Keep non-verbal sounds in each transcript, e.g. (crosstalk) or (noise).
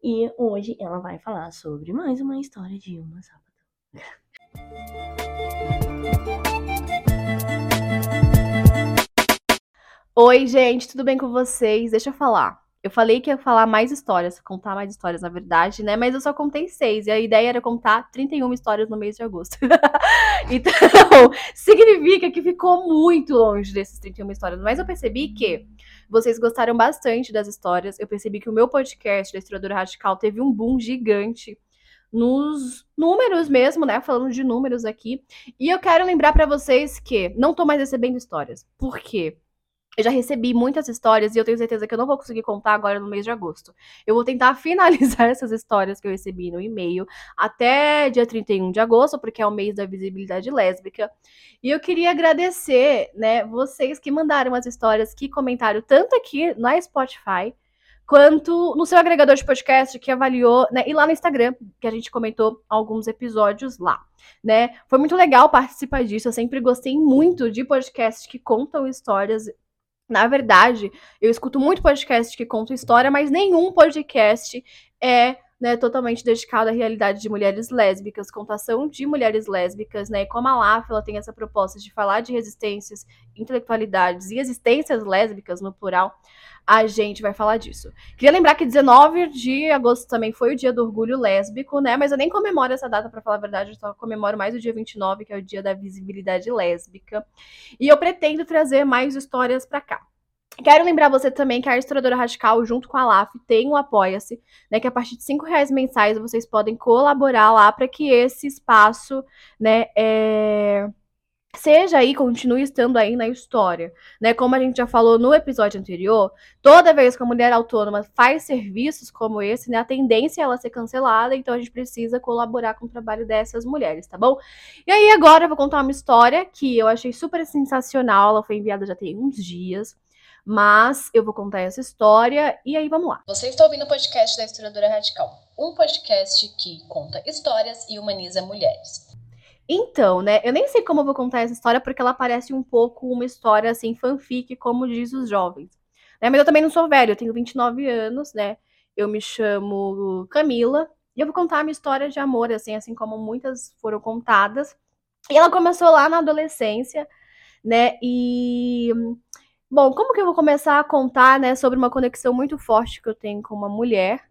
E hoje ela vai falar sobre mais uma história de uma sábado. Oi, gente, tudo bem com vocês? Deixa eu falar. Eu falei que ia falar mais histórias, contar mais histórias, na verdade, né? Mas eu só contei seis. E a ideia era contar 31 histórias no mês de agosto. (laughs) então, (laughs) significa que ficou muito longe desses 31 histórias. Mas eu percebi que vocês gostaram bastante das histórias. Eu percebi que o meu podcast da Radical teve um boom gigante nos números mesmo, né? Falando de números aqui. E eu quero lembrar para vocês que não tô mais recebendo histórias. Por quê? Eu já recebi muitas histórias e eu tenho certeza que eu não vou conseguir contar agora no mês de agosto. Eu vou tentar (laughs) finalizar essas histórias que eu recebi no e-mail até dia 31 de agosto, porque é o mês da visibilidade lésbica. E eu queria agradecer, né, vocês que mandaram as histórias, que comentaram tanto aqui na Spotify, quanto no seu agregador de podcast que avaliou, né, e lá no Instagram, que a gente comentou alguns episódios lá, né? Foi muito legal participar disso. Eu sempre gostei muito de podcasts que contam histórias na verdade, eu escuto muito podcast que contam história, mas nenhum podcast é né, totalmente dedicado à realidade de mulheres lésbicas, contação de mulheres lésbicas, né? E como a LAF ela tem essa proposta de falar de resistências, intelectualidades e existências lésbicas no plural, a gente vai falar disso. Queria lembrar que 19 de agosto também foi o dia do orgulho lésbico, né? Mas eu nem comemoro essa data, para falar a verdade, eu só comemoro mais o dia 29, que é o dia da visibilidade lésbica. E eu pretendo trazer mais histórias para cá. Quero lembrar você também que a Historiadora Radical, junto com a LAF, tem um Apoia-se, né? Que a partir de cinco reais mensais vocês podem colaborar lá para que esse espaço, né, é seja aí, continue estando aí na história, né? Como a gente já falou no episódio anterior, toda vez que a mulher autônoma faz serviços como esse, né, a tendência é ela ser cancelada, então a gente precisa colaborar com o trabalho dessas mulheres, tá bom? E aí agora eu vou contar uma história que eu achei super sensacional, ela foi enviada já tem uns dias. Mas eu vou contar essa história e aí vamos lá. Você está ouvindo o podcast da Historiadora Radical, um podcast que conta histórias e humaniza mulheres. Então, né, eu nem sei como eu vou contar essa história, porque ela parece um pouco uma história, assim, fanfic, como diz os jovens. Né? Mas eu também não sou velho, eu tenho 29 anos, né, eu me chamo Camila, e eu vou contar a minha história de amor, assim, assim como muitas foram contadas. E ela começou lá na adolescência, né, e... Bom, como que eu vou começar a contar, né, sobre uma conexão muito forte que eu tenho com uma mulher,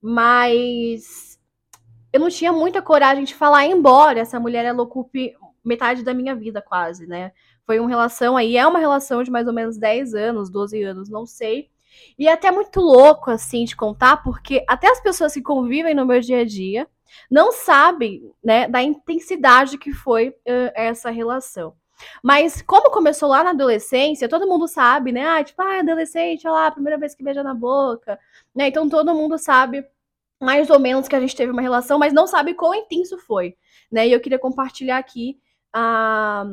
mas eu não tinha muita coragem de falar, embora essa mulher ela ocupe metade da minha vida quase, né? Foi uma relação aí, é uma relação de mais ou menos 10 anos, 12 anos, não sei. E é até muito louco, assim, de contar, porque até as pessoas que convivem no meu dia a dia não sabem, né, da intensidade que foi uh, essa relação. Mas como começou lá na adolescência, todo mundo sabe, né? Ah, tipo, ah, adolescente, olha lá, primeira vez que beija na boca, né? Então todo mundo sabe mais ou menos que a gente teve uma relação, mas não sabe quão intenso foi, né? E eu queria compartilhar aqui a,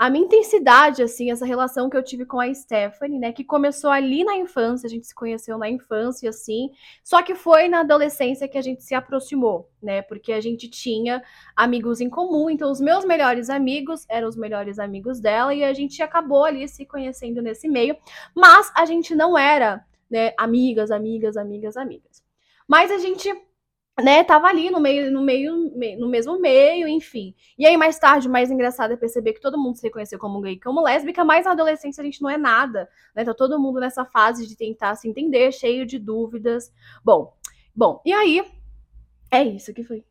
a minha intensidade, assim, essa relação que eu tive com a Stephanie, né? Que começou ali na infância, a gente se conheceu na infância, assim, só que foi na adolescência que a gente se aproximou, né? Porque a gente tinha amigos em comum, então os meus melhores amigos eram os melhores amigos dela, e a gente acabou ali se conhecendo nesse meio, mas a gente não era, né, amigas, amigas, amigas, amigas. Mas a gente né, tava ali no meio, no meio, no mesmo meio, enfim. E aí, mais tarde, o mais engraçado é perceber que todo mundo se reconheceu como gay, como lésbica, mas na adolescência a gente não é nada, né? Tá todo mundo nessa fase de tentar se entender, cheio de dúvidas. Bom, bom, e aí, é isso que foi.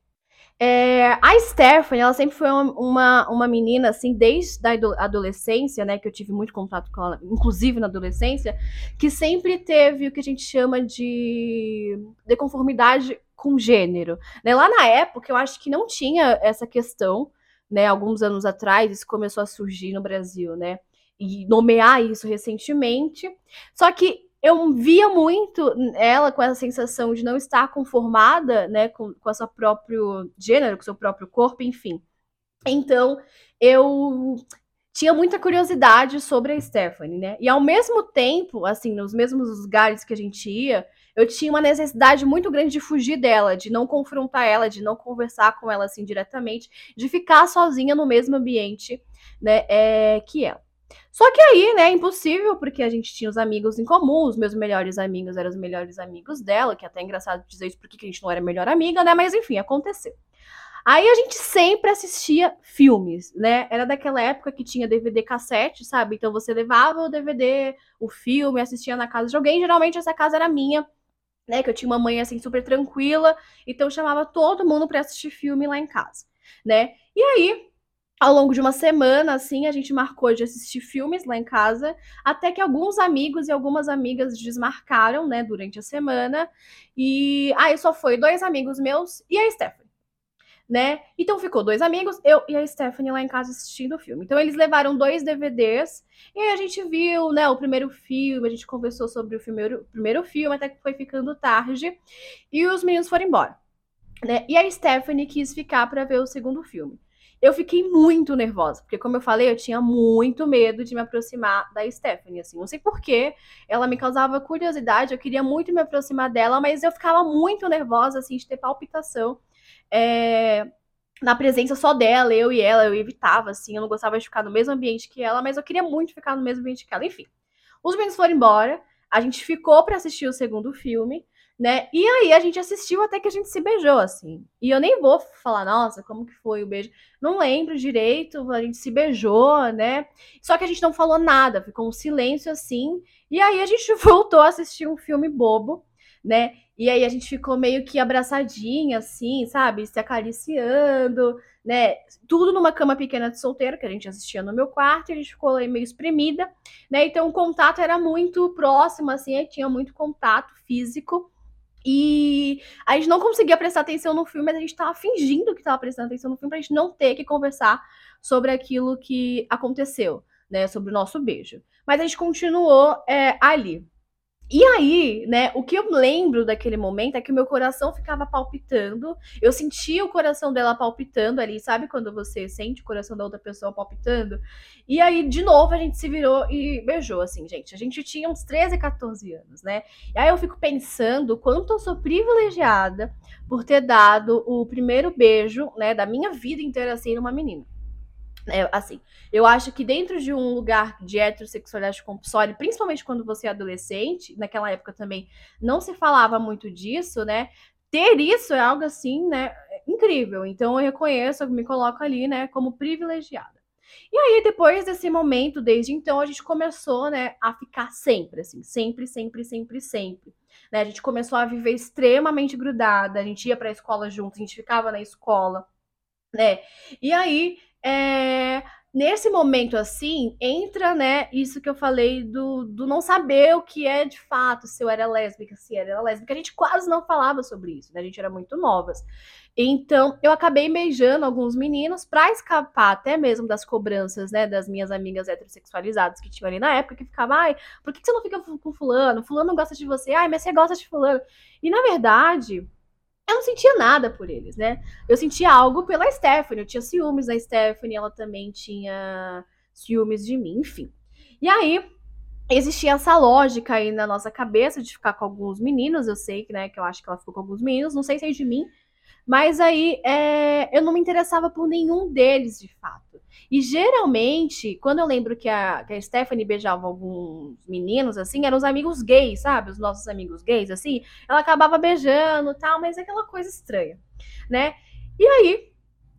É, a Stephanie, ela sempre foi uma, uma menina, assim, desde a adolescência, né, que eu tive muito contato com ela, inclusive na adolescência, que sempre teve o que a gente chama de deconformidade com gênero. Né? Lá na época, eu acho que não tinha essa questão, né, alguns anos atrás, isso começou a surgir no Brasil, né, e nomear isso recentemente. Só que eu via muito ela com essa sensação de não estar conformada, né, com, com seu próprio gênero, com seu próprio corpo, enfim. Então, eu tinha muita curiosidade sobre a Stephanie, né? E ao mesmo tempo, assim, nos mesmos lugares que a gente ia, eu tinha uma necessidade muito grande de fugir dela, de não confrontar ela, de não conversar com ela assim diretamente, de ficar sozinha no mesmo ambiente, né, é, que ela. Só que aí, né, impossível, porque a gente tinha os amigos em comum, os meus melhores amigos eram os melhores amigos dela, que é até engraçado dizer isso porque a gente não era melhor amiga, né? Mas enfim, aconteceu. Aí a gente sempre assistia filmes, né? Era daquela época que tinha DVD cassete, sabe? Então você levava o DVD, o filme, assistia na casa de alguém. Geralmente essa casa era minha, né? Que eu tinha uma mãe assim super tranquila, então eu chamava todo mundo para assistir filme lá em casa, né? E aí ao longo de uma semana, assim, a gente marcou de assistir filmes lá em casa, até que alguns amigos e algumas amigas desmarcaram, né, durante a semana. E aí só foi dois amigos meus e a Stephanie, né? Então ficou dois amigos, eu e a Stephanie lá em casa assistindo o filme. Então eles levaram dois DVDs e aí a gente viu, né, o primeiro filme, a gente conversou sobre o primeiro, primeiro filme, até que foi ficando tarde, e os meninos foram embora. Né? E a Stephanie quis ficar para ver o segundo filme eu fiquei muito nervosa, porque como eu falei, eu tinha muito medo de me aproximar da Stephanie, assim, não sei porquê, ela me causava curiosidade, eu queria muito me aproximar dela, mas eu ficava muito nervosa, assim, de ter palpitação, é, na presença só dela, eu e ela, eu evitava, assim, eu não gostava de ficar no mesmo ambiente que ela, mas eu queria muito ficar no mesmo ambiente que ela, enfim. Os meninos foram embora, a gente ficou para assistir o segundo filme, né? E aí a gente assistiu até que a gente se beijou, assim. E eu nem vou falar, nossa, como que foi o beijo? Não lembro direito, a gente se beijou, né? Só que a gente não falou nada, ficou um silêncio assim. E aí a gente (laughs) voltou a assistir um filme bobo, né? E aí a gente ficou meio que abraçadinha, assim, sabe? Se acariciando, né? Tudo numa cama pequena de solteiro, que a gente assistia no meu quarto, e a gente ficou aí meio espremida, né? Então o contato era muito próximo, assim, tinha muito contato físico. E a gente não conseguia prestar atenção no filme, mas a gente tava fingindo que tava prestando atenção no filme pra gente não ter que conversar sobre aquilo que aconteceu, né? Sobre o nosso beijo. Mas a gente continuou é, ali. E aí, né, o que eu lembro daquele momento é que o meu coração ficava palpitando. Eu sentia o coração dela palpitando ali, sabe quando você sente o coração da outra pessoa palpitando? E aí, de novo, a gente se virou e beijou, assim, gente. A gente tinha uns 13, 14 anos, né? E aí eu fico pensando quanto eu sou privilegiada por ter dado o primeiro beijo, né, da minha vida inteira, assim, numa menina. É, assim, eu acho que dentro de um lugar de heterossexualidade compulsória, principalmente quando você é adolescente, naquela época também não se falava muito disso, né? Ter isso é algo assim, né? Incrível. Então eu reconheço, eu me coloco ali, né, como privilegiada. E aí, depois desse momento, desde então, a gente começou, né, a ficar sempre, assim, sempre, sempre, sempre, sempre. Né? A gente começou a viver extremamente grudada, a gente ia pra escola junto, a gente ficava na escola, né? E aí, é, nesse momento assim, entra, né, isso que eu falei do, do não saber o que é de fato, se eu era lésbica, se era lésbica. A gente quase não falava sobre isso, né? A gente era muito novas. Então, eu acabei beijando alguns meninos para escapar até mesmo das cobranças, né, das minhas amigas heterossexualizadas que tinham ali na época, que ficava, ai, por que você não fica com fulano? Fulano gosta de você. Ai, mas você gosta de fulano. E na verdade, eu não sentia nada por eles, né? Eu sentia algo pela Stephanie, eu tinha ciúmes da Stephanie, ela também tinha ciúmes de mim, enfim. E aí, existia essa lógica aí na nossa cabeça de ficar com alguns meninos, eu sei que, né, que eu acho que ela ficou com alguns meninos, não sei se é de mim, mas aí é, eu não me interessava por nenhum deles, de fato. E geralmente, quando eu lembro que a, que a Stephanie beijava alguns meninos, assim, eram os amigos gays, sabe? Os nossos amigos gays, assim, ela acabava beijando tal, mas é aquela coisa estranha, né? E aí,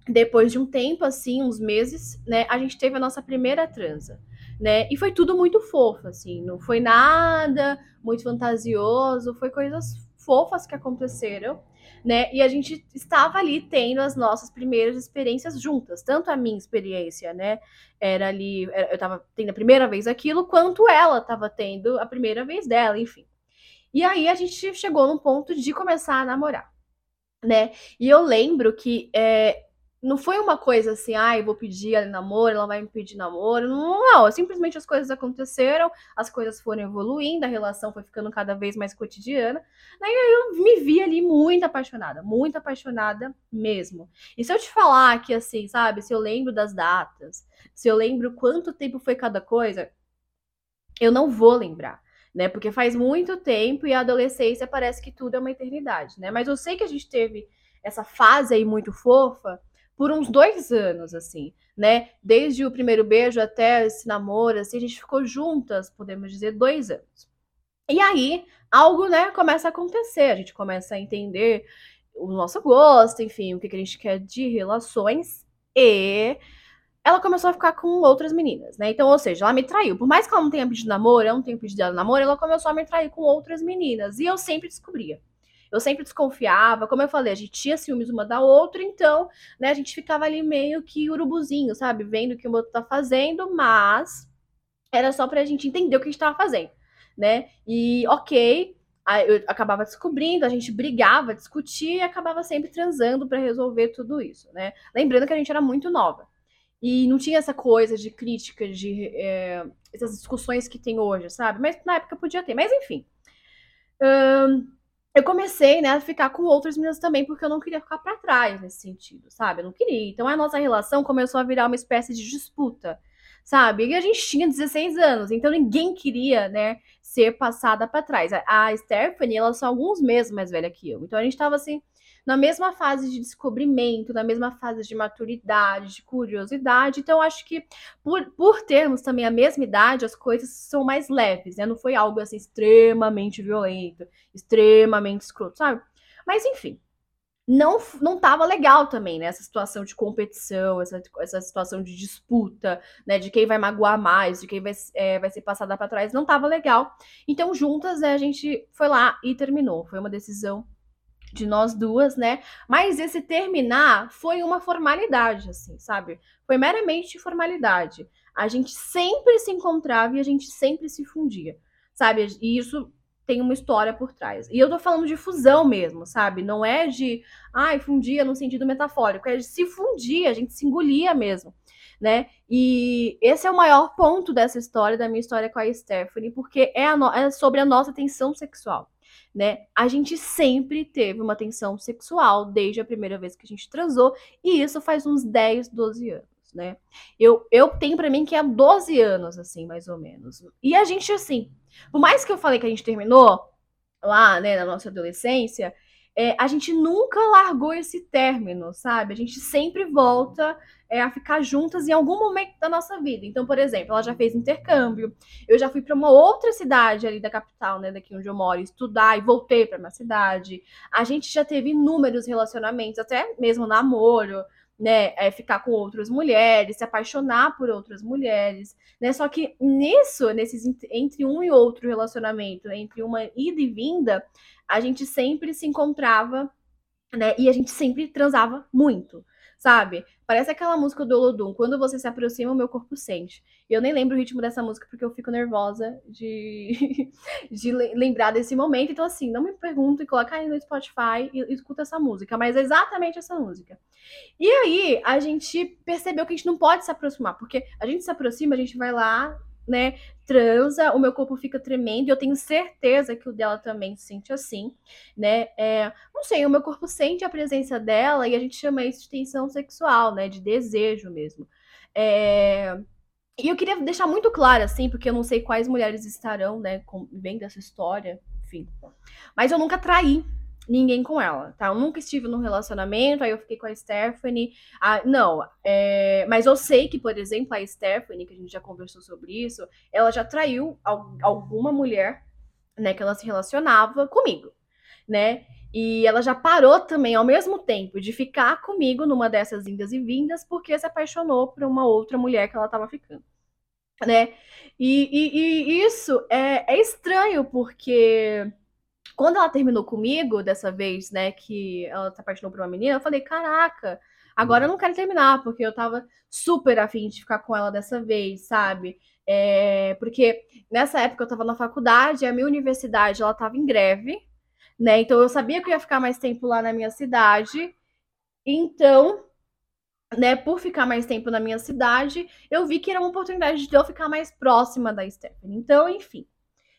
depois de um tempo, assim, uns meses, né, a gente teve a nossa primeira transa, né? E foi tudo muito fofo, assim, não foi nada muito fantasioso, foi coisas fofas que aconteceram né? E a gente estava ali tendo as nossas primeiras experiências juntas, tanto a minha experiência, né? Era ali, eu estava tendo a primeira vez aquilo, quanto ela estava tendo a primeira vez dela, enfim. E aí a gente chegou num ponto de começar a namorar, né? E eu lembro que é, não foi uma coisa assim, ai, ah, vou pedir ela namoro, ela vai me pedir namoro. Não, não, simplesmente as coisas aconteceram, as coisas foram evoluindo, a relação foi ficando cada vez mais cotidiana. Daí eu me vi ali muito apaixonada, muito apaixonada mesmo. E se eu te falar que, assim, sabe, se eu lembro das datas, se eu lembro quanto tempo foi cada coisa, eu não vou lembrar. Né, porque faz muito tempo e a adolescência parece que tudo é uma eternidade, né? Mas eu sei que a gente teve essa fase aí muito fofa, por uns dois anos, assim, né? Desde o primeiro beijo até esse namoro, assim, a gente ficou juntas, podemos dizer, dois anos. E aí, algo, né, começa a acontecer, a gente começa a entender o nosso gosto, enfim, o que, que a gente quer de relações, e ela começou a ficar com outras meninas, né? Então, ou seja, ela me traiu. Por mais que ela não tenha pedido namoro, eu não tenho pedido namoro, ela começou a me trair com outras meninas. E eu sempre descobria. Eu sempre desconfiava, como eu falei, a gente tinha ciúmes uma da outra, então, né, a gente ficava ali meio que urubuzinho, sabe? Vendo o que o outro tá fazendo, mas era só pra gente entender o que a gente tava fazendo, né? E, ok, eu acabava descobrindo, a gente brigava, discutia e acabava sempre transando para resolver tudo isso, né? Lembrando que a gente era muito nova. E não tinha essa coisa de crítica, de é, essas discussões que tem hoje, sabe? Mas na época podia ter. Mas enfim. Eu comecei, né, a ficar com outras meninas também, porque eu não queria ficar para trás nesse sentido, sabe? Eu não queria. Então a nossa relação começou a virar uma espécie de disputa, sabe? E a gente tinha 16 anos, então ninguém queria, né, ser passada para trás. A Stephanie, ela é só alguns meses mais velha que eu. Então a gente tava assim na mesma fase de descobrimento, na mesma fase de maturidade, de curiosidade. Então, acho que por, por termos também a mesma idade, as coisas são mais leves, né? Não foi algo assim extremamente violento, extremamente escroto, sabe? Mas enfim, não não tava legal também, né? Essa situação de competição, essa, essa situação de disputa, né? De quem vai magoar mais, de quem vai, é, vai ser passada para trás, não tava legal. Então, juntas, né, a gente foi lá e terminou. Foi uma decisão de nós duas, né? Mas esse terminar foi uma formalidade, assim, sabe? Foi meramente formalidade. A gente sempre se encontrava e a gente sempre se fundia, sabe? E isso tem uma história por trás. E eu tô falando de fusão mesmo, sabe? Não é de, ai, fundia no sentido metafórico, é de se fundir, a gente se engolia mesmo, né? E esse é o maior ponto dessa história, da minha história com a Stephanie, porque é, a no... é sobre a nossa tensão sexual né? A gente sempre teve uma tensão sexual desde a primeira vez que a gente transou, e isso faz uns 10, 12 anos. Né? Eu, eu tenho para mim que é 12 anos, assim, mais ou menos. E a gente, assim, por mais que eu falei que a gente terminou lá, né, na nossa adolescência, é, a gente nunca largou esse término, sabe? A gente sempre volta é, a ficar juntas em algum momento da nossa vida. Então, por exemplo, ela já fez intercâmbio, eu já fui para uma outra cidade ali da capital, né, daqui onde eu moro, estudar e voltei para minha cidade. A gente já teve inúmeros relacionamentos, até mesmo namoro, né, é, ficar com outras mulheres, se apaixonar por outras mulheres, né? Só que nisso, nesses entre um e outro relacionamento, entre uma ida e vinda, a gente sempre se encontrava, né? E a gente sempre transava muito sabe? Parece aquela música do Olodum, quando você se aproxima, o meu corpo sente. Eu nem lembro o ritmo dessa música porque eu fico nervosa de, (laughs) de lembrar desse momento. Então, assim, não me pergunte, coloca aí no Spotify e, e escuta essa música, mas é exatamente essa música. E aí, a gente percebeu que a gente não pode se aproximar, porque a gente se aproxima, a gente vai lá, né, transa, o meu corpo fica tremendo, e eu tenho certeza que o dela também se sente assim, né? É, não sei, o meu corpo sente a presença dela e a gente chama isso de tensão sexual, né? De desejo mesmo. É, e eu queria deixar muito claro, assim, porque eu não sei quais mulheres estarão, né, vendo essa história, enfim. Mas eu nunca traí ninguém com ela, tá? Eu nunca estive num relacionamento, aí eu fiquei com a Stephanie. Ah, não, é... mas eu sei que, por exemplo, a Stephanie, que a gente já conversou sobre isso, ela já traiu alguma mulher, né, que ela se relacionava comigo, né? E ela já parou também, ao mesmo tempo, de ficar comigo numa dessas indas e vindas, porque se apaixonou por uma outra mulher que ela tava ficando, né? E, e, e isso é, é estranho, porque quando ela terminou comigo, dessa vez, né, que ela se apaixonou por uma menina, eu falei, caraca, agora eu não quero terminar, porque eu tava super afim de ficar com ela dessa vez, sabe? É, porque nessa época eu tava na faculdade, a minha universidade, ela tava em greve, né? Então eu sabia que eu ia ficar mais tempo lá na minha cidade. Então, né, por ficar mais tempo na minha cidade, eu vi que era uma oportunidade de eu ficar mais próxima da Stephanie. Então, enfim,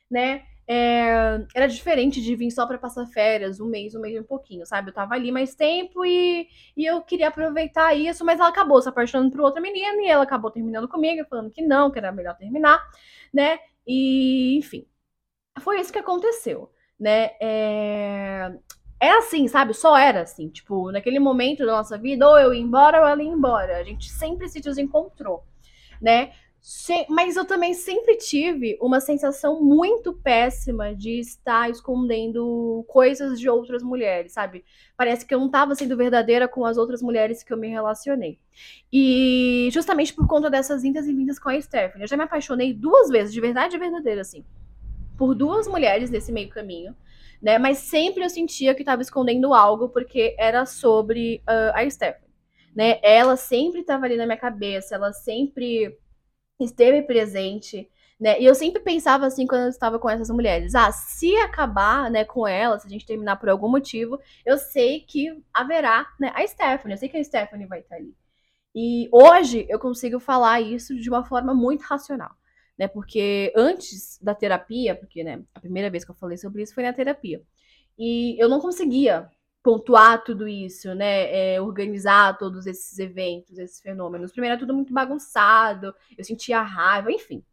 né? É, era diferente de vir só para passar férias, um mês, um mês e um pouquinho, sabe? Eu tava ali mais tempo e, e eu queria aproveitar isso, mas ela acabou se apaixonando por outra menina e ela acabou terminando comigo, falando que não, que era melhor terminar, né? E, enfim, foi isso que aconteceu, né? É, Era assim, sabe? Só era assim. Tipo, naquele momento da nossa vida, ou eu ia embora ou ela ia embora. A gente sempre se desencontrou, né? Mas eu também sempre tive uma sensação muito péssima de estar escondendo coisas de outras mulheres, sabe? Parece que eu não estava sendo verdadeira com as outras mulheres que eu me relacionei. E justamente por conta dessas vindas e vindas com a Stephanie. Eu já me apaixonei duas vezes, de verdade verdadeira, assim, por duas mulheres nesse meio caminho. Né? Mas sempre eu sentia que estava escondendo algo porque era sobre uh, a Stephanie. Né? Ela sempre estava ali na minha cabeça, ela sempre esteve presente, né? E eu sempre pensava assim quando eu estava com essas mulheres, ah, se acabar, né, com elas, se a gente terminar por algum motivo, eu sei que haverá, né, a Stephanie, eu sei que a Stephanie vai estar ali. E hoje eu consigo falar isso de uma forma muito racional, né? Porque antes da terapia, porque, né, a primeira vez que eu falei sobre isso foi na terapia. E eu não conseguia pontuar tudo isso, né? É, organizar todos esses eventos, esses fenômenos. Primeiro era tudo muito bagunçado, eu sentia raiva, enfim.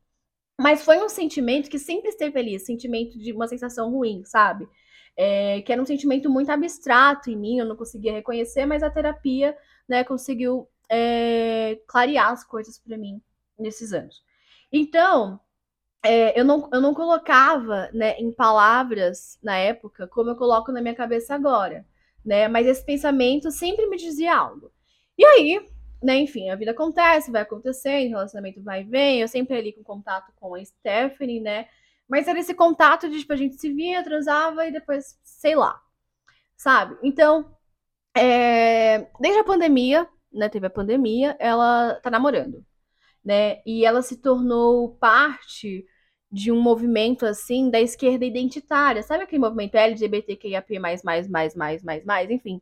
Mas foi um sentimento que sempre esteve ali, sentimento de uma sensação ruim, sabe? É, que era um sentimento muito abstrato em mim, eu não conseguia reconhecer, mas a terapia, né, conseguiu é, clarear as coisas para mim nesses anos. Então, é, eu, não, eu não colocava né, em palavras na época como eu coloco na minha cabeça agora né? Mas esse pensamento sempre me dizia algo. E aí, né, enfim, a vida acontece, vai acontecendo, o relacionamento vai e vem, eu sempre ali com contato com a Stephanie, né? Mas era esse contato de, tipo, a gente se via, transava e depois, sei lá, sabe? Então, é... desde a pandemia, né, teve a pandemia, ela tá namorando, né? E ela se tornou parte de um movimento assim da esquerda identitária. Sabe aquele movimento LGBTQIAP+, mais, mais, mais, mais, mais, mais, enfim.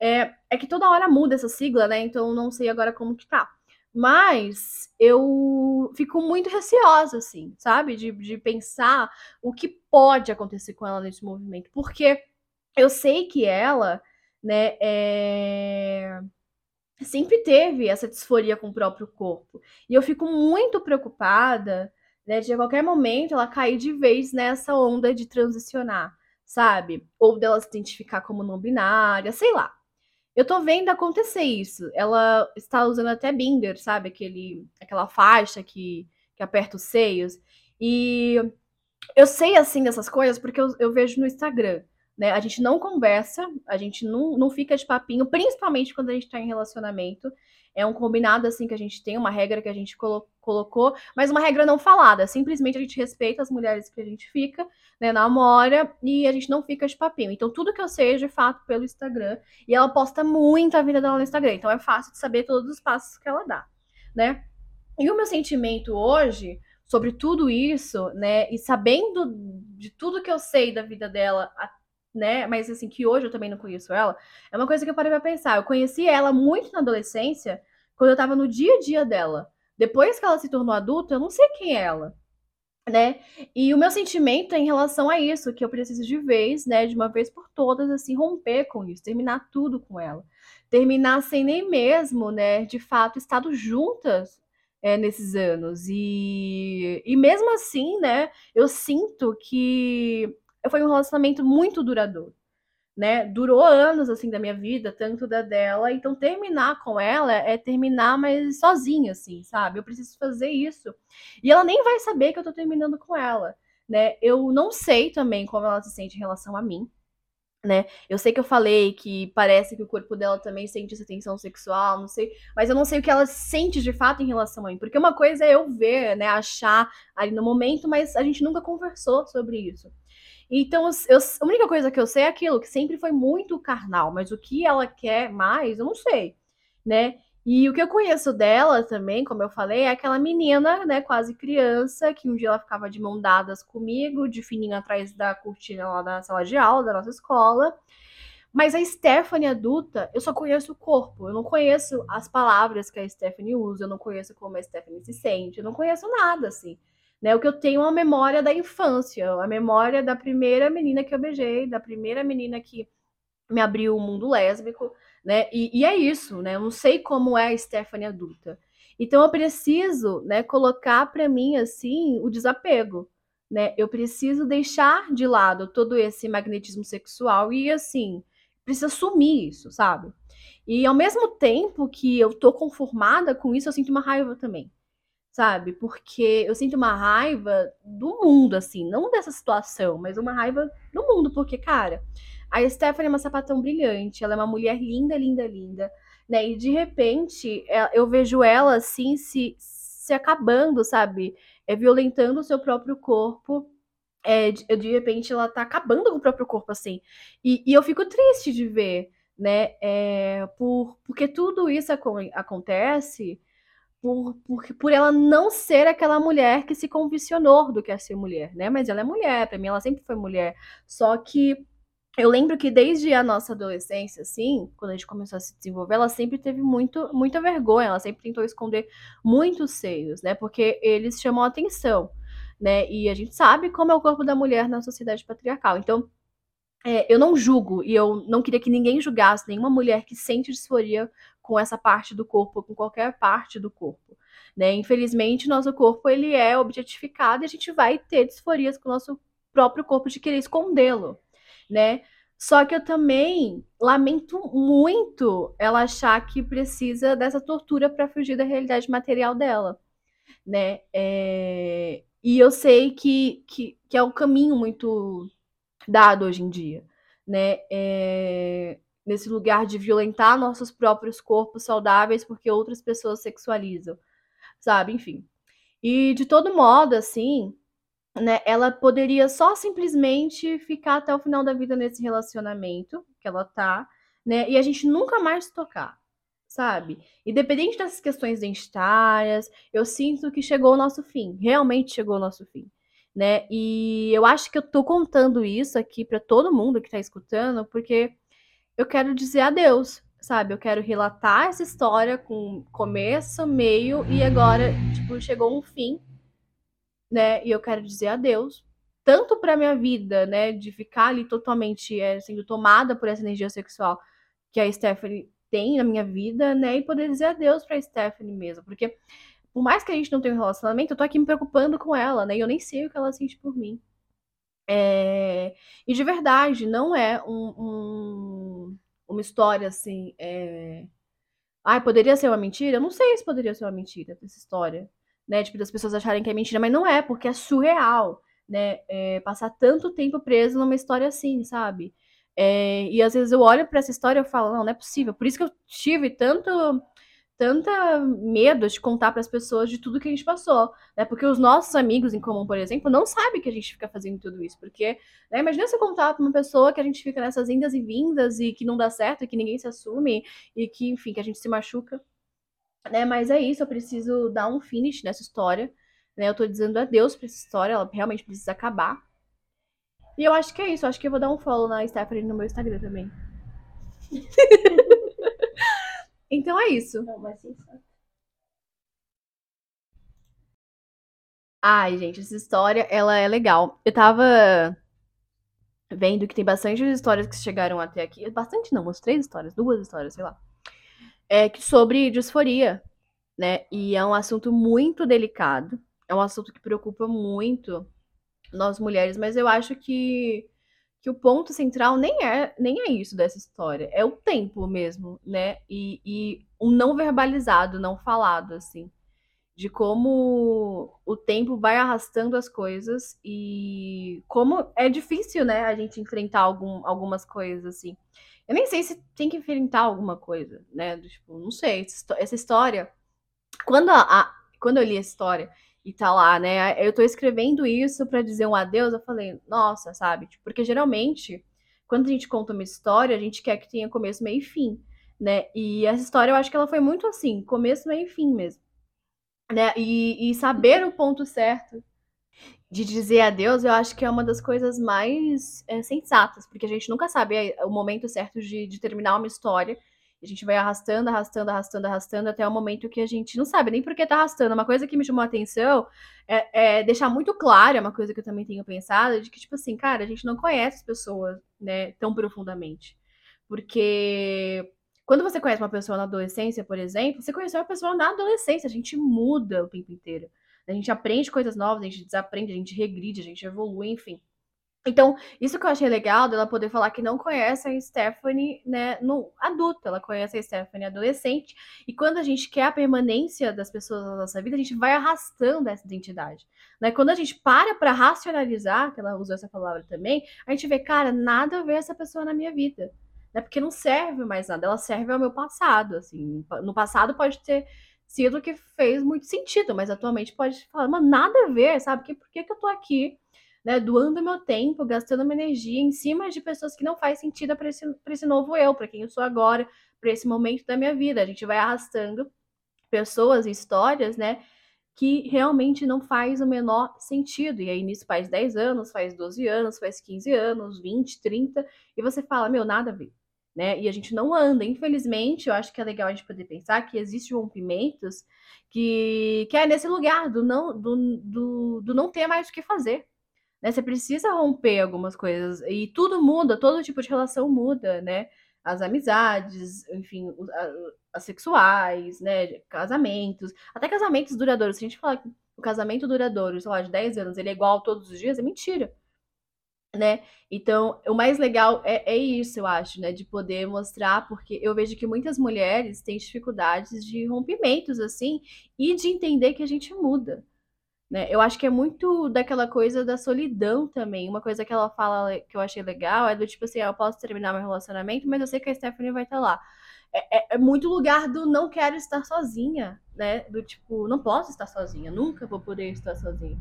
É, é que toda hora muda essa sigla, né? Então não sei agora como que tá. Mas eu fico muito receosa, assim, sabe? De, de pensar o que pode acontecer com ela nesse movimento. Porque eu sei que ela, né, é... sempre teve essa disforia com o próprio corpo. E eu fico muito preocupada né? De a qualquer momento ela cair de vez nessa onda de transicionar, sabe? Ou dela se identificar como não binária, sei lá. Eu tô vendo acontecer isso. Ela está usando até binder, sabe? Aquele, aquela faixa que, que aperta os seios. E eu sei, assim, dessas coisas porque eu, eu vejo no Instagram. Né? A gente não conversa, a gente não, não fica de papinho, principalmente quando a gente tá em relacionamento. É um combinado, assim, que a gente tem, uma regra que a gente colo colocou, mas uma regra não falada. Simplesmente a gente respeita as mulheres que a gente fica, né, namora, e a gente não fica de papinho. Então, tudo que eu sei é de fato pelo Instagram. E ela posta muito a vida dela no Instagram. Então, é fácil de saber todos os passos que ela dá, né? E o meu sentimento hoje sobre tudo isso, né, e sabendo de tudo que eu sei da vida dela né? Mas assim, que hoje eu também não conheço ela, é uma coisa que eu parei pra pensar. Eu conheci ela muito na adolescência, quando eu tava no dia a dia dela. Depois que ela se tornou adulta, eu não sei quem é ela, né? E o meu sentimento é em relação a isso, que eu preciso de vez, né, de uma vez por todas, assim, romper com isso, terminar tudo com ela. Terminar sem nem mesmo, né, de fato, estado juntas é, nesses anos. E, e mesmo assim, né, eu sinto que foi um relacionamento muito duradouro, né? Durou anos assim da minha vida, tanto da dela. Então terminar com ela é terminar mas sozinha assim, sabe? Eu preciso fazer isso. E ela nem vai saber que eu tô terminando com ela, né? Eu não sei também como ela se sente em relação a mim. Né? Eu sei que eu falei que parece que o corpo dela também sente essa tensão sexual, não sei, mas eu não sei o que ela sente de fato em relação a mim, porque uma coisa é eu ver, né, achar ali no momento, mas a gente nunca conversou sobre isso. Então, eu, a única coisa que eu sei é aquilo, que sempre foi muito carnal, mas o que ela quer mais, eu não sei, né? E o que eu conheço dela também, como eu falei, é aquela menina, né, quase criança, que um dia ela ficava de mão dadas comigo, de fininho atrás da cortina lá da sala de aula da nossa escola. Mas a Stephanie adulta, eu só conheço o corpo, eu não conheço as palavras que a Stephanie usa, eu não conheço como a Stephanie se sente, eu não conheço nada, assim. Né? O que eu tenho é uma memória da infância, a memória da primeira menina que eu beijei, da primeira menina que me abriu o mundo lésbico, né? E, e é isso, né? Eu não sei como é a Stephanie adulta. Então eu preciso, né, colocar para mim assim o desapego, né? Eu preciso deixar de lado todo esse magnetismo sexual e assim, precisa assumir isso, sabe? E ao mesmo tempo que eu tô conformada com isso, eu sinto uma raiva também. Sabe? Porque eu sinto uma raiva do mundo, assim, não dessa situação, mas uma raiva do mundo, porque, cara, a Stephanie é uma sapatão brilhante, ela é uma mulher linda, linda, linda, né? E de repente é, eu vejo ela assim se, se acabando, sabe? É violentando o seu próprio corpo. É, de, de repente ela tá acabando com o próprio corpo, assim. E, e eu fico triste de ver, né? É, por, porque tudo isso acontece por, por, por ela não ser aquela mulher que se convencionou do que é ser mulher, né? Mas ela é mulher, pra mim ela sempre foi mulher. Só que eu lembro que desde a nossa adolescência, assim, quando a gente começou a se desenvolver, ela sempre teve muito, muita vergonha, ela sempre tentou esconder muitos seios, né? Porque eles chamam atenção, né? E a gente sabe como é o corpo da mulher na sociedade patriarcal. Então, é, eu não julgo, e eu não queria que ninguém julgasse nenhuma mulher que sente disforia com essa parte do corpo, com qualquer parte do corpo. Né? Infelizmente, nosso corpo ele é objetificado e a gente vai ter disforias com o nosso próprio corpo de querer escondê-lo né? Só que eu também lamento muito ela achar que precisa dessa tortura para fugir da realidade material dela, né? É... E eu sei que, que, que, é um caminho muito dado hoje em dia, né? É... Nesse lugar de violentar nossos próprios corpos saudáveis porque outras pessoas sexualizam, sabe? Enfim. E de todo modo, assim, né, ela poderia só simplesmente ficar até o final da vida nesse relacionamento que ela tá, né, e a gente nunca mais tocar, sabe? Independente dessas questões identitárias, eu sinto que chegou o nosso fim, realmente chegou o nosso fim, né? E eu acho que eu tô contando isso aqui para todo mundo que tá escutando, porque eu quero dizer adeus, sabe? Eu quero relatar essa história com começo, meio e agora, tipo, chegou um fim né? E eu quero dizer adeus, tanto para minha vida, né, de ficar ali totalmente é, sendo tomada por essa energia sexual que a Stephanie tem na minha vida, né, e poder dizer adeus para Stephanie mesmo, porque por mais que a gente não tenha um relacionamento, eu tô aqui me preocupando com ela, né, e eu nem sei o que ela sente por mim. É... E de verdade, não é um, um, uma história assim. É... Ai, poderia ser uma mentira? Eu não sei se poderia ser uma mentira essa história né? Tipo, das pessoas acharem que é mentira, mas não é, porque é surreal, né? É, passar tanto tempo preso numa história assim, sabe? É, e às vezes eu olho para essa história e falo, não, não é possível. Por isso que eu tive tanto tanta medo de contar para as pessoas de tudo que a gente passou, né? Porque os nossos amigos em comum, por exemplo, não sabem que a gente fica fazendo tudo isso, porque, né, imagina você contar para uma pessoa que a gente fica nessas indas e vindas e que não dá certo, e que ninguém se assume e que, enfim, que a gente se machuca. Né? Mas é isso, eu preciso dar um finish nessa história. Né? Eu tô dizendo adeus pra essa história, ela realmente precisa acabar. E eu acho que é isso, eu acho que eu vou dar um follow na Stephanie no meu Instagram também. (laughs) então é isso. Não, mas sim, Ai, gente, essa história, ela é legal. Eu tava vendo que tem bastante histórias que chegaram até aqui. Bastante não, umas três histórias, duas histórias, sei lá é sobre disforia, né? E é um assunto muito delicado, é um assunto que preocupa muito nós mulheres, mas eu acho que, que o ponto central nem é, nem é isso dessa história, é o tempo mesmo, né? E, e o não verbalizado, não falado, assim, de como o tempo vai arrastando as coisas e como é difícil, né, a gente enfrentar algum, algumas coisas, assim. Eu nem sei se tem que enfrentar alguma coisa, né? Tipo, não sei. Essa história. Quando, a, a, quando eu li a história e tá lá, né? Eu tô escrevendo isso para dizer um adeus, eu falei, nossa, sabe? Tipo, porque geralmente, quando a gente conta uma história, a gente quer que tenha começo, meio e fim, né? E essa história eu acho que ela foi muito assim, começo, meio e fim mesmo. Né? E, e saber o ponto certo de dizer adeus, eu acho que é uma das coisas mais é, sensatas, porque a gente nunca sabe o momento certo de, de terminar uma história. A gente vai arrastando, arrastando, arrastando, arrastando até o momento que a gente não sabe nem por que tá arrastando. Uma coisa que me chamou a atenção é, é deixar muito claro, é uma coisa que eu também tenho pensado, de que, tipo assim, cara, a gente não conhece as pessoas, né, tão profundamente. Porque quando você conhece uma pessoa na adolescência, por exemplo, você conheceu uma pessoa na adolescência, a gente muda o tempo inteiro. A gente aprende coisas novas, a gente desaprende, a gente regride, a gente evolui, enfim. Então, isso que eu achei legal dela poder falar que não conhece a Stephanie, né, no adulta, ela conhece a Stephanie adolescente, e quando a gente quer a permanência das pessoas na nossa vida, a gente vai arrastando essa identidade, né? Quando a gente para para racionalizar, que ela usou essa palavra também, a gente vê, cara, nada a ver essa pessoa na minha vida, né? Porque não serve mais nada, ela serve ao meu passado, assim. No passado pode ter sido que fez muito sentido, mas atualmente pode falar, mano, nada a ver, sabe? Que, por que, que eu tô aqui? Né, doando meu tempo, gastando minha energia em cima de pessoas que não faz sentido para esse, esse novo eu, para quem eu sou agora, para esse momento da minha vida. A gente vai arrastando pessoas e histórias, né, que realmente não faz o menor sentido. E aí nisso faz 10 anos, faz 12 anos, faz 15 anos, 20, 30, e você fala, meu, nada a ver. Né? E a gente não anda. Infelizmente, eu acho que é legal a gente poder pensar que existem rompimentos que, que é nesse lugar do não, do, do, do não ter mais o que fazer. Né? Você precisa romper algumas coisas. E tudo muda, todo tipo de relação muda, né? As amizades, enfim, as sexuais, né? Casamentos, até casamentos duradouros. Se a gente falar que o casamento duradouro, sei lá, de 10 anos, ele é igual todos os dias, é mentira. Né? Então, o mais legal é, é isso, eu acho, né? De poder mostrar, porque eu vejo que muitas mulheres têm dificuldades de rompimentos, assim, e de entender que a gente muda. Né? Eu acho que é muito daquela coisa da solidão também. Uma coisa que ela fala que eu achei legal é do tipo assim, ah, eu posso terminar meu relacionamento, mas eu sei que a Stephanie vai estar lá. É, é, é, muito lugar do não quero estar sozinha, né? Do tipo, não posso estar sozinha, nunca vou poder estar sozinha.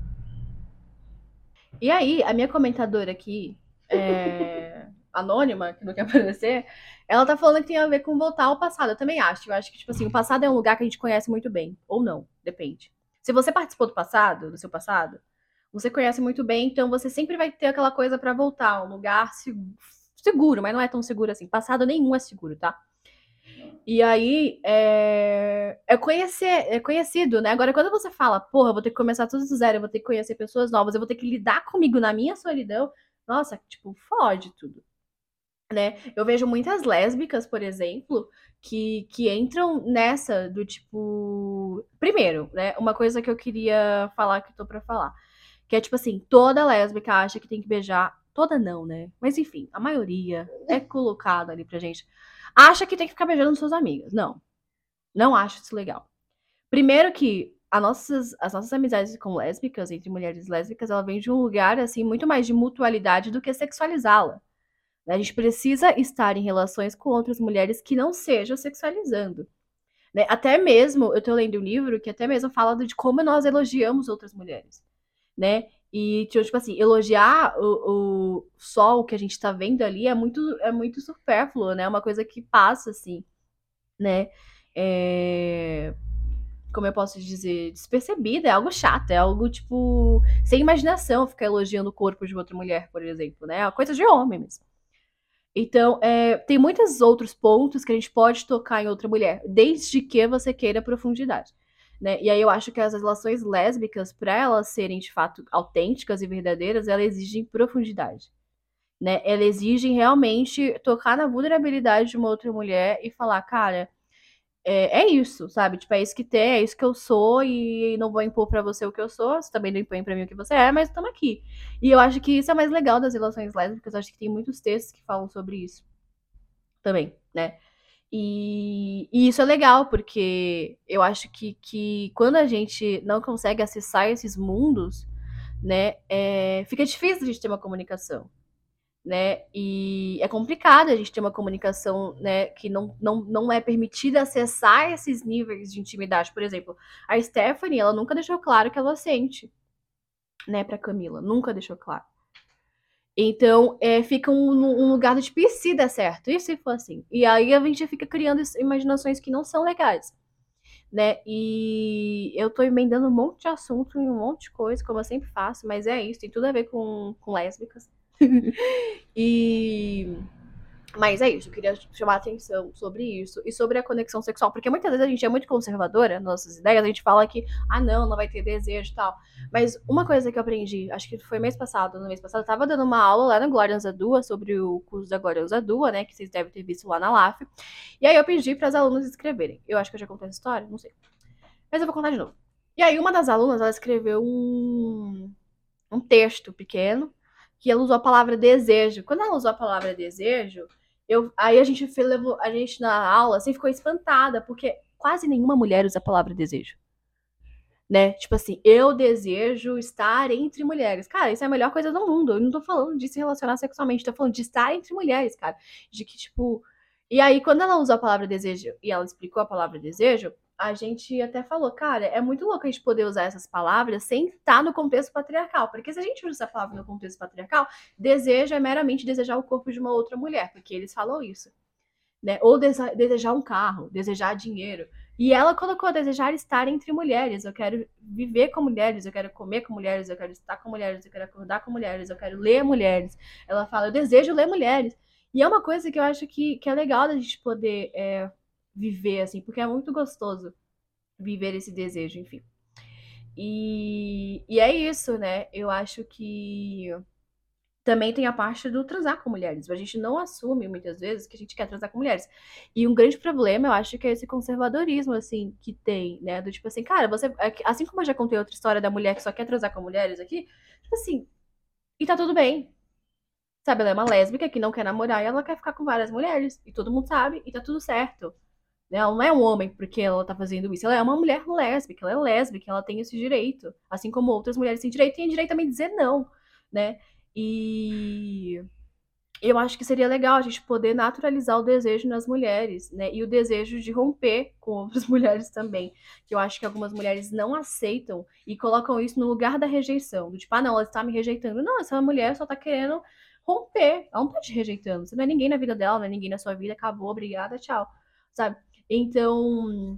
E aí, a minha comentadora aqui, é... (laughs) anônima, que não quer aparecer, ela tá falando que tem a ver com voltar ao passado. Eu também acho. Eu acho que, tipo assim, o passado é um lugar que a gente conhece muito bem. Ou não, depende. Se você participou do passado, do seu passado, você conhece muito bem, então você sempre vai ter aquela coisa para voltar, um lugar seguro, mas não é tão seguro assim. Passado nenhum é seguro, tá? E aí é, é conhecer, é conhecido, né? Agora, quando você fala, porra, eu vou ter que começar tudo do zero, eu vou ter que conhecer pessoas novas, eu vou ter que lidar comigo na minha solidão, nossa, tipo, fode tudo. Né? Eu vejo muitas lésbicas, por exemplo, que, que entram nessa do tipo. Primeiro, né? Uma coisa que eu queria falar que tô pra falar. Que é tipo assim, toda lésbica acha que tem que beijar. Toda não, né? Mas enfim, a maioria é colocada ali pra gente. Acha que tem que ficar beijando suas amigas. Não. Não acho isso legal. Primeiro que as nossas, as nossas amizades com lésbicas, entre mulheres lésbicas, ela vem de um lugar, assim, muito mais de mutualidade do que sexualizá-la. A gente precisa estar em relações com outras mulheres que não sejam sexualizando. Né? Até mesmo, eu estou lendo um livro que até mesmo fala de como nós elogiamos outras mulheres. Né? E, tipo assim, elogiar o, o o que a gente está vendo ali é muito, é muito supérfluo, né? É uma coisa que passa, assim, né? É... Como eu posso dizer? Despercebida, é algo chato, é algo, tipo, sem imaginação ficar elogiando o corpo de outra mulher, por exemplo, né? É uma coisa de homem mesmo. Então, é, tem muitos outros pontos que a gente pode tocar em outra mulher, desde que você queira profundidade. Né? E aí eu acho que as relações lésbicas, para elas serem de fato autênticas e verdadeiras, elas exigem profundidade. Né? Elas exigem realmente tocar na vulnerabilidade de uma outra mulher e falar, cara, é, é, isso, sabe? Tipo, é isso que tem, é isso que eu sou e não vou impor para você o que eu sou, você também não impõe para mim o que você é, mas estamos aqui. E eu acho que isso é mais legal das relações lésbicas, acho que tem muitos textos que falam sobre isso também, né? E, e isso é legal, porque eu acho que, que quando a gente não consegue acessar esses mundos, né, é, fica difícil a gente ter uma comunicação né? E é complicado a gente ter uma comunicação, né, que não, não, não é permitida acessar esses níveis de intimidade. Por exemplo, a Stephanie, ela nunca deixou claro que ela sente, né, para Camila, nunca deixou claro. Então, é, fica um, um lugar de tipo, se der certo? E se for assim? E aí a gente fica criando imaginações que não são legais. Né? E eu tô emendando um monte de assunto e um monte de coisa, como eu sempre faço, mas é isso, tem tudo a ver com, com lésbicas. (laughs) e. Mas é isso, eu queria chamar a atenção sobre isso e sobre a conexão sexual, porque muitas vezes a gente é muito conservadora nas nossas ideias, a gente fala que, ah, não, não vai ter desejo e tal. Mas uma coisa que eu aprendi, acho que foi mês passado, no mês passado, eu tava dando uma aula lá na Glória Zadua sobre o curso da Glória Zadua, né, que vocês devem ter visto lá na LAF. E aí eu pedi para as alunas escreverem. Eu acho que eu já contei essa história, não sei. Mas eu vou contar de novo. E aí uma das alunas, ela escreveu um, um texto pequeno que ela usou a palavra desejo. Quando ela usou a palavra desejo, eu, aí a gente levou, a gente na aula assim ficou espantada, porque quase nenhuma mulher usa a palavra desejo. Né? Tipo assim, eu desejo estar entre mulheres. Cara, isso é a melhor coisa do mundo. Eu não tô falando de se relacionar sexualmente, tô falando de estar entre mulheres, cara. De que, tipo. E aí, quando ela usou a palavra desejo e ela explicou a palavra desejo, a gente até falou, cara, é muito louco a gente poder usar essas palavras sem estar no contexto patriarcal. Porque se a gente usa essa palavra no contexto patriarcal, desejo é meramente desejar o corpo de uma outra mulher, porque eles falam isso. Né? Ou desejar um carro, desejar dinheiro. E ela colocou desejar estar entre mulheres. Eu quero viver com mulheres, eu quero comer com mulheres, eu quero estar com mulheres, eu quero acordar com mulheres, eu quero ler mulheres. Ela fala, eu desejo ler mulheres. E é uma coisa que eu acho que, que é legal da gente poder é, viver, assim, porque é muito gostoso viver esse desejo, enfim. E, e é isso, né? Eu acho que também tem a parte do transar com mulheres. A gente não assume muitas vezes que a gente quer transar com mulheres. E um grande problema, eu acho que é esse conservadorismo, assim, que tem, né? Do tipo assim, cara, você. É assim como eu já contei outra história da mulher que só quer transar com mulheres aqui, tipo assim, e tá tudo bem. Sabe, ela é uma lésbica que não quer namorar e ela quer ficar com várias mulheres. E todo mundo sabe, e tá tudo certo. Ela não é um homem porque ela tá fazendo isso. Ela é uma mulher lésbica, ela é lésbica, ela tem esse direito. Assim como outras mulheres têm direito, tem direito também de dizer não, né? E eu acho que seria legal a gente poder naturalizar o desejo nas mulheres, né? E o desejo de romper com outras (laughs) mulheres também. Que eu acho que algumas mulheres não aceitam e colocam isso no lugar da rejeição. Do tipo, ah, não, ela está me rejeitando. Não, essa mulher só tá querendo romper. Ela não tá te rejeitando. Você não é ninguém na vida dela, não é ninguém na sua vida. Acabou, obrigada, tchau. Sabe? Então,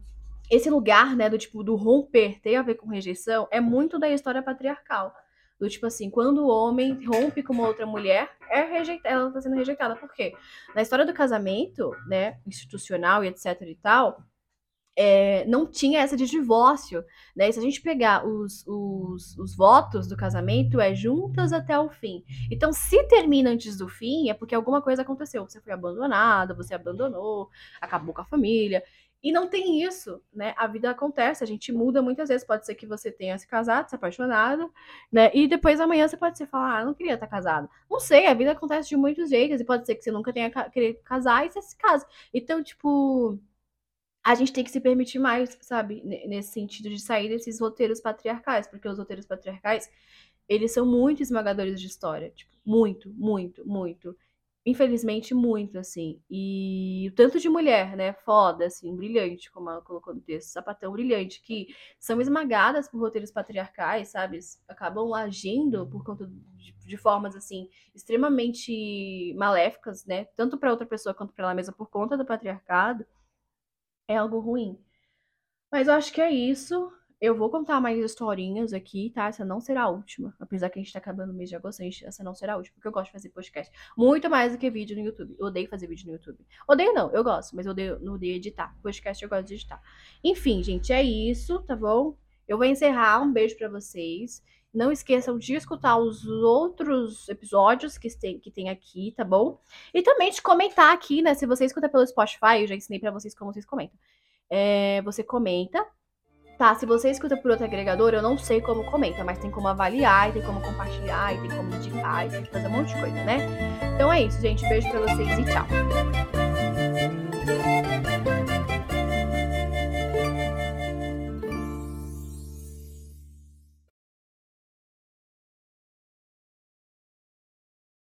esse lugar, né, do tipo, do romper ter a ver com rejeição, é muito da história patriarcal. Do tipo assim, quando o homem rompe com uma outra mulher, é rejeitada, ela está sendo rejeitada. Por quê? Na história do casamento, né, institucional e etc e tal, é, não tinha essa de divórcio, né? E se a gente pegar os, os, os, votos do casamento, é juntas até o fim. Então, se termina antes do fim, é porque alguma coisa aconteceu. Você foi abandonada, você abandonou, acabou com a família. E não tem isso, né? A vida acontece, a gente muda muitas vezes. Pode ser que você tenha se casado, se apaixonado, né? E depois amanhã você pode ser falar, ah, não queria estar casado. Não sei, a vida acontece de muitos jeitos. E pode ser que você nunca tenha querer casar e você se casa. Então, tipo, a gente tem que se permitir mais, sabe? Nesse sentido de sair desses roteiros patriarcais, porque os roteiros patriarcais, eles são muito esmagadores de história, tipo, muito, muito, muito. Infelizmente, muito, assim. E o tanto de mulher, né, foda, assim, brilhante, como ela colocou no texto, sapatão brilhante, que são esmagadas por roteiros patriarcais, sabe? Acabam agindo por conta de, de formas, assim, extremamente maléficas, né? Tanto para outra pessoa quanto para ela mesma por conta do patriarcado é algo ruim. Mas eu acho que é isso. Eu vou contar mais historinhas aqui, tá? Essa não será a última. Apesar que a gente tá acabando o mês de agosto, essa não será a última, porque eu gosto de fazer podcast. Muito mais do que vídeo no YouTube. Eu odeio fazer vídeo no YouTube. Odeio não, eu gosto, mas eu odeio, não odeio editar. Podcast eu gosto de editar. Enfim, gente, é isso, tá bom? Eu vou encerrar. Um beijo para vocês. Não esqueçam de escutar os outros episódios que tem, que tem aqui, tá bom? E também de comentar aqui, né? Se você escuta pelo Spotify, eu já ensinei para vocês como vocês comentam. É, você comenta, tá? Se você escuta por outro agregador, eu não sei como comenta, mas tem como avaliar, tem como compartilhar, tem como indicar, tem que fazer um monte de coisa, né? Então é isso, gente. Beijo pra vocês e tchau.